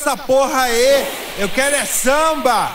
essa porra aí. Eu quero é samba.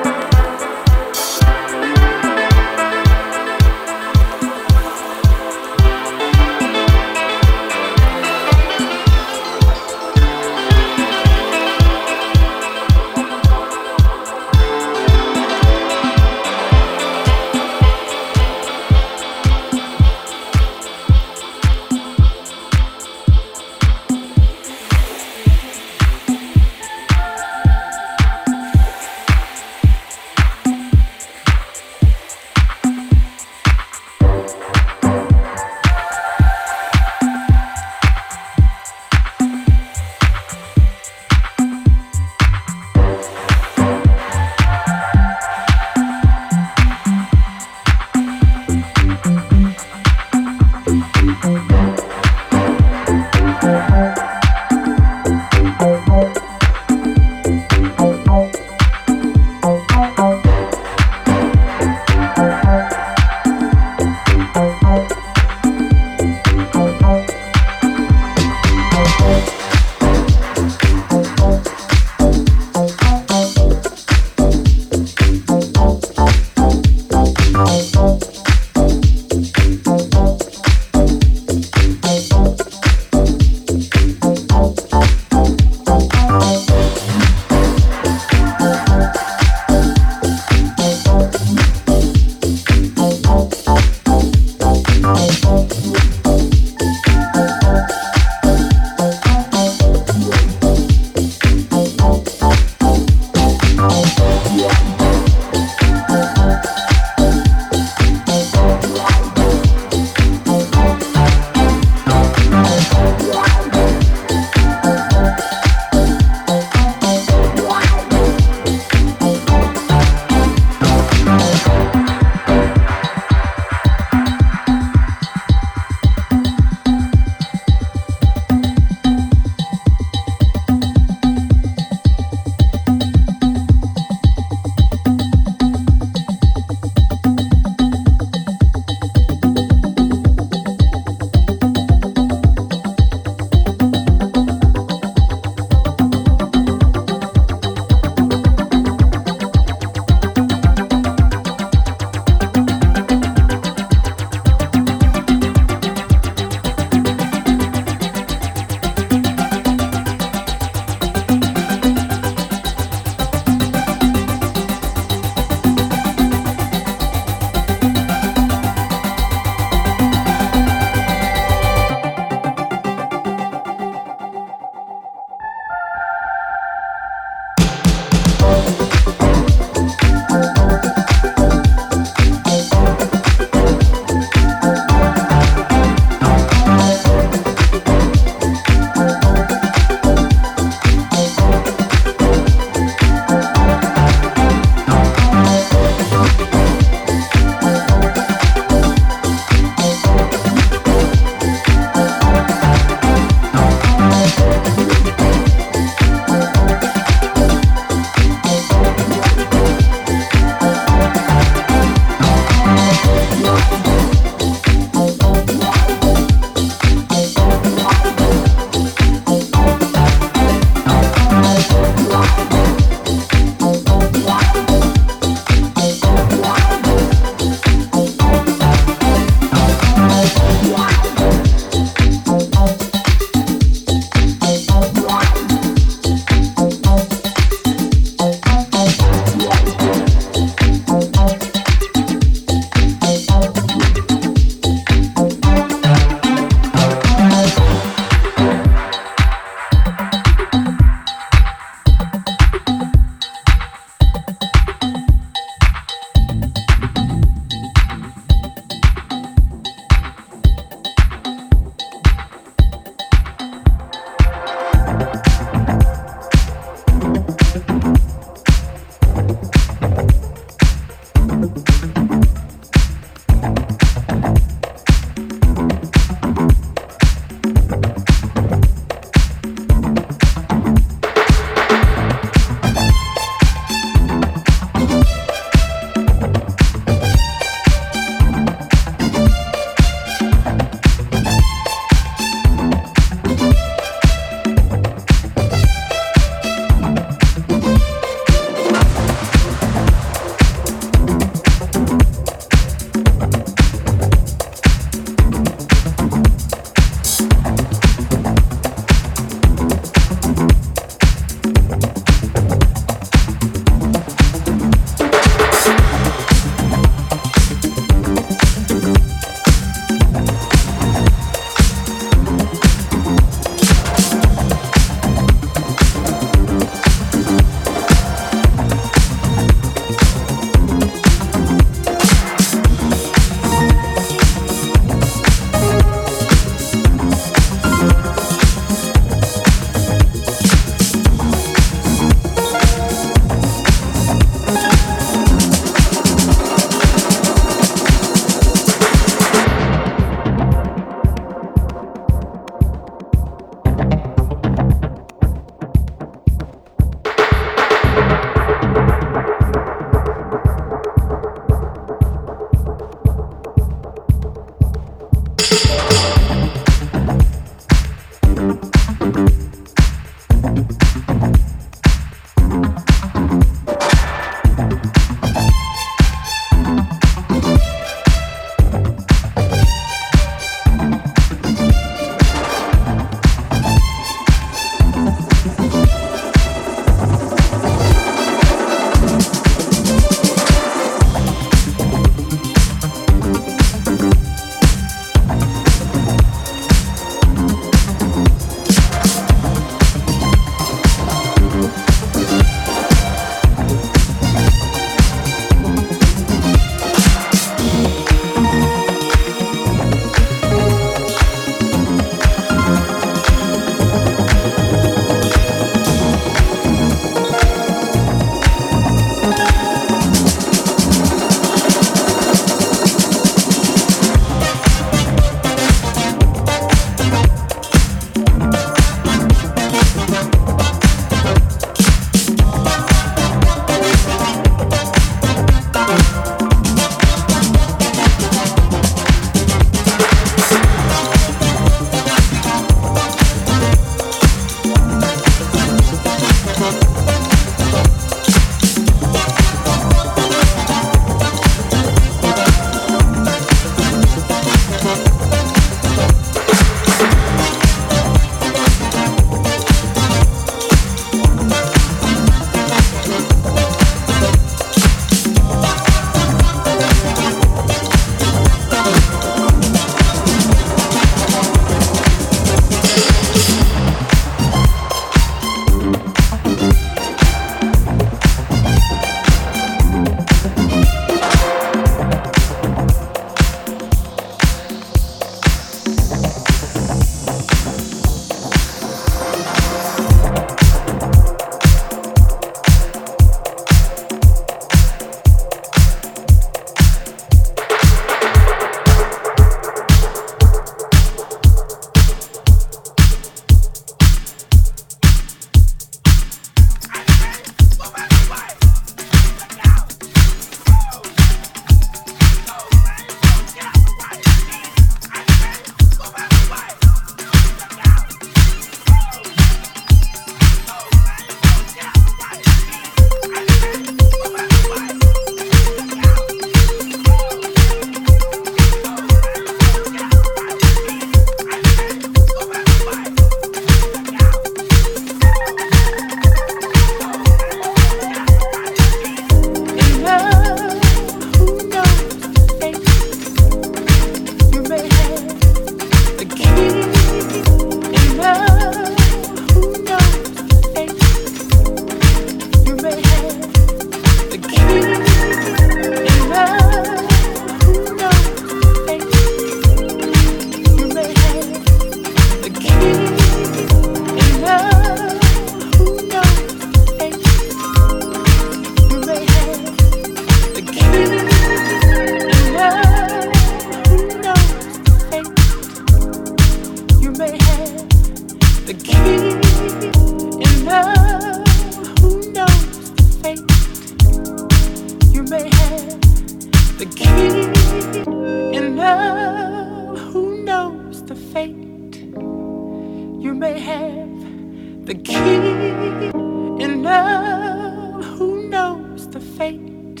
In love, who knows the fate?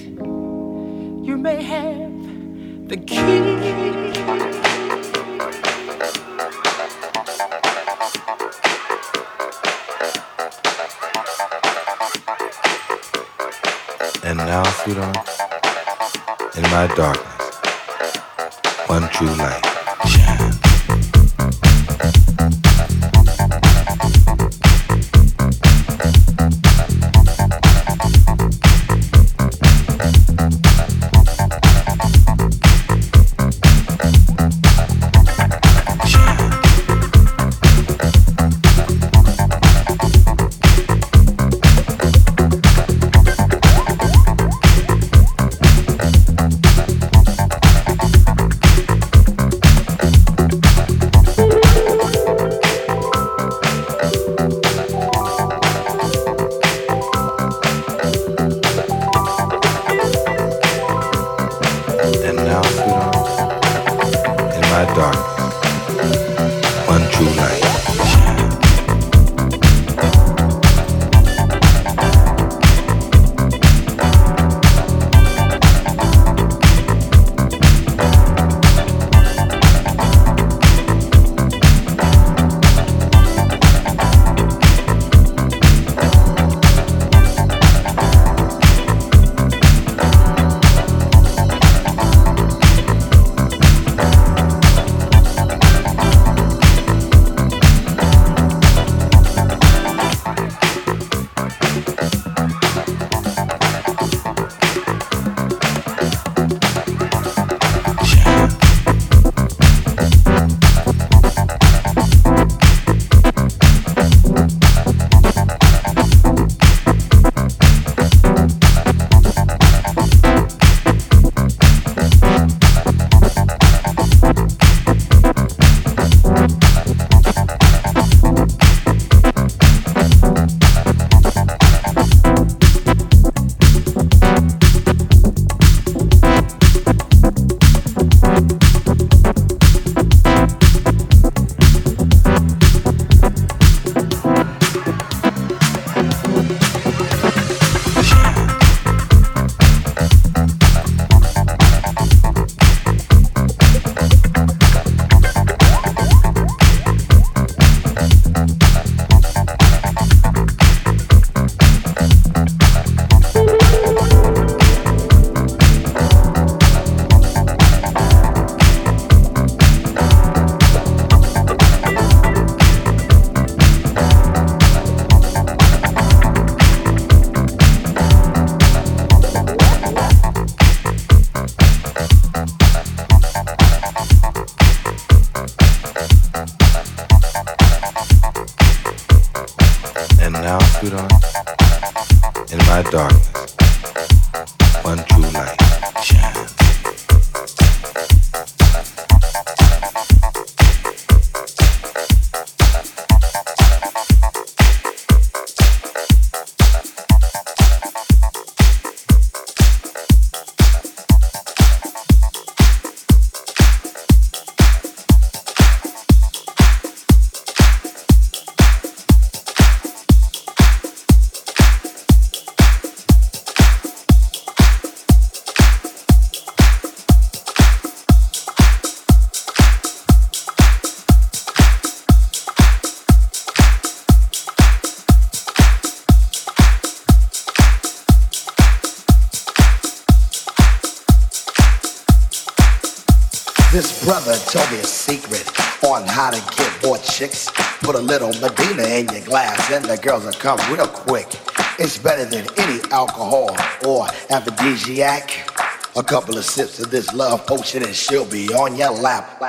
You may have the key. And now, sweetheart, in my darkness, one true light. Chicks. Put a little Medina in your glass, and the girls will come real quick. It's better than any alcohol or aphrodisiac. A couple of sips of this love potion and she'll be on your lap.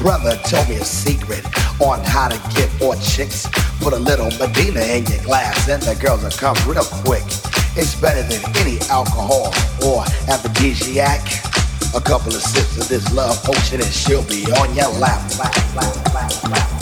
Lap, told me a secret on how to get more chicks. Put a little Medina in your glass, and the girls will come real quick. It's better than any alcohol or aphrodisiac. A couple of sips of this love potion, and she'll be on your lap, lap, lap, lap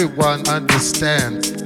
everyone understand.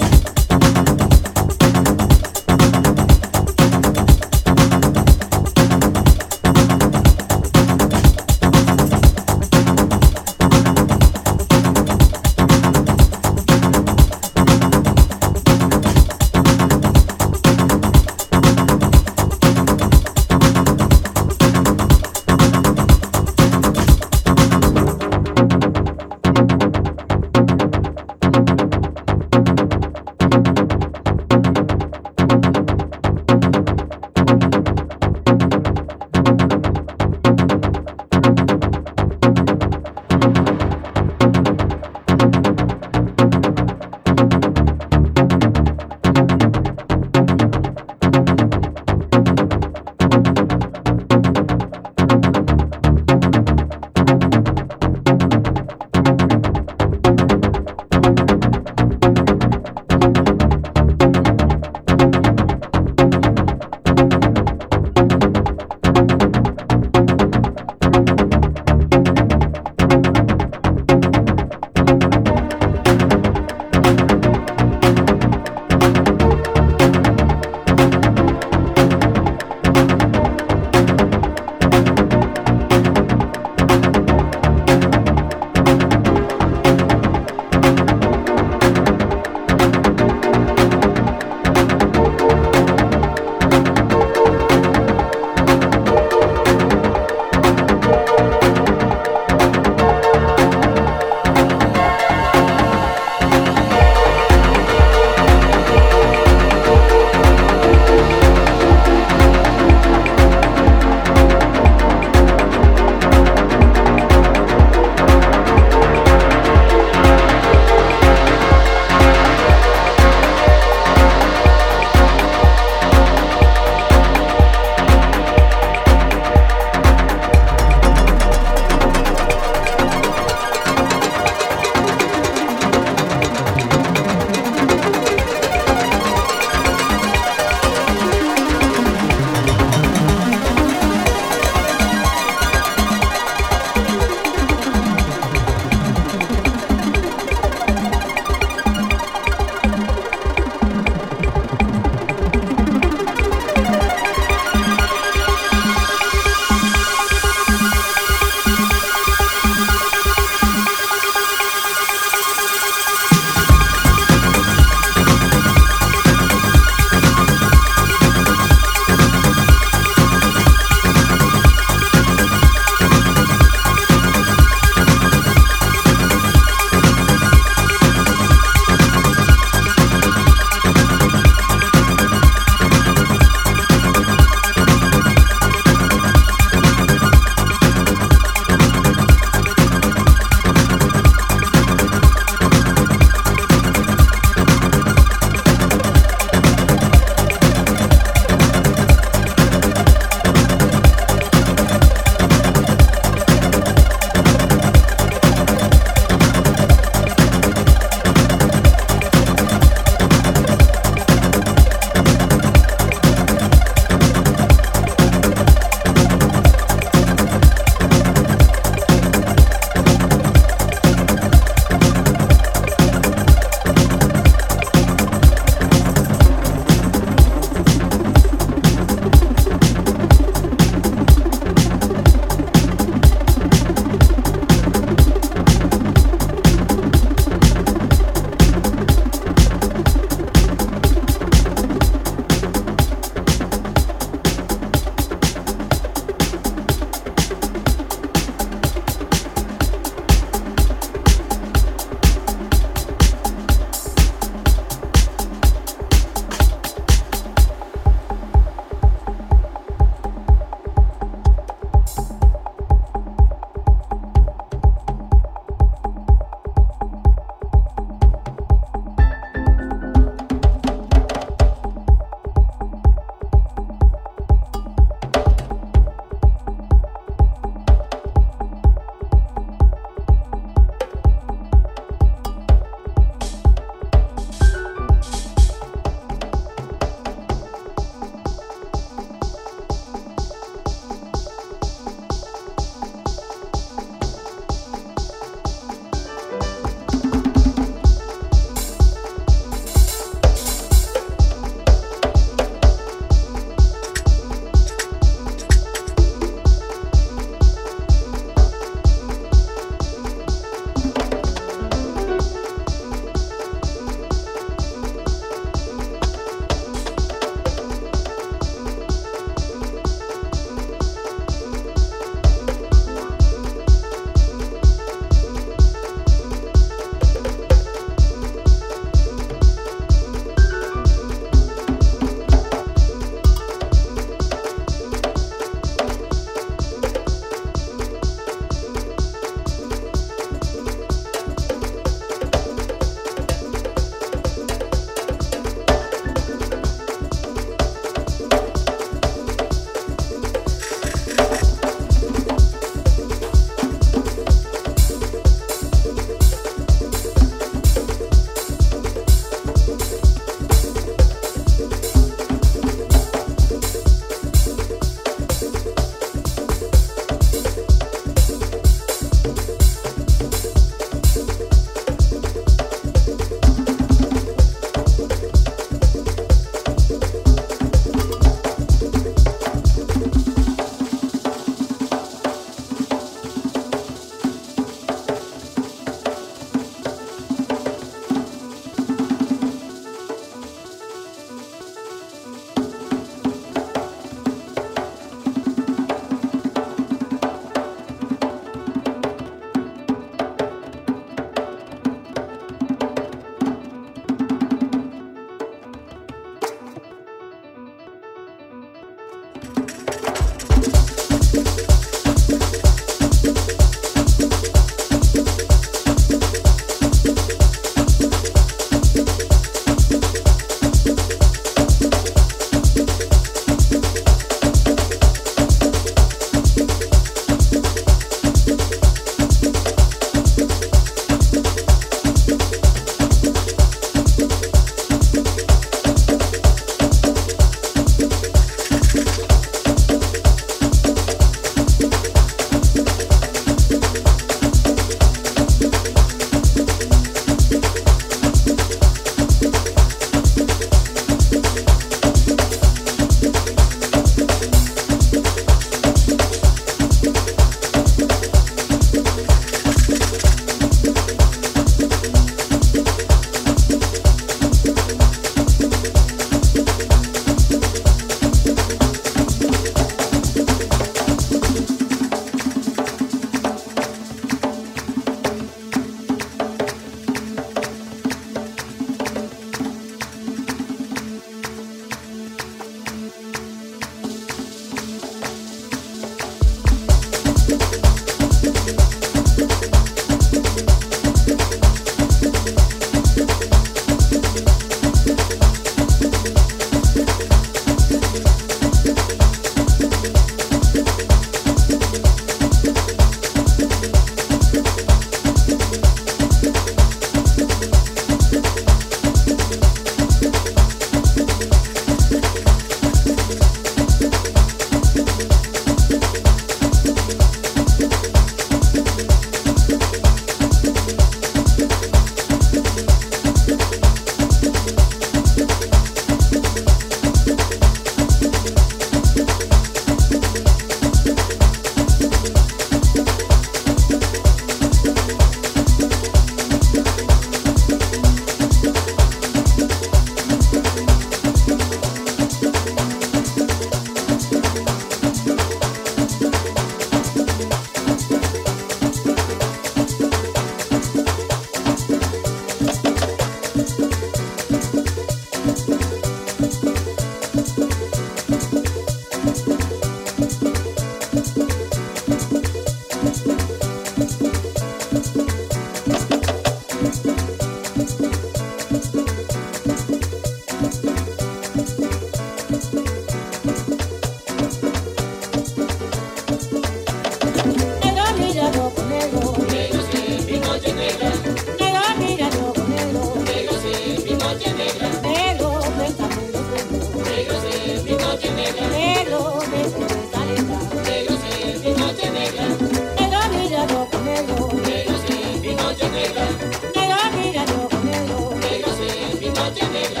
Negro,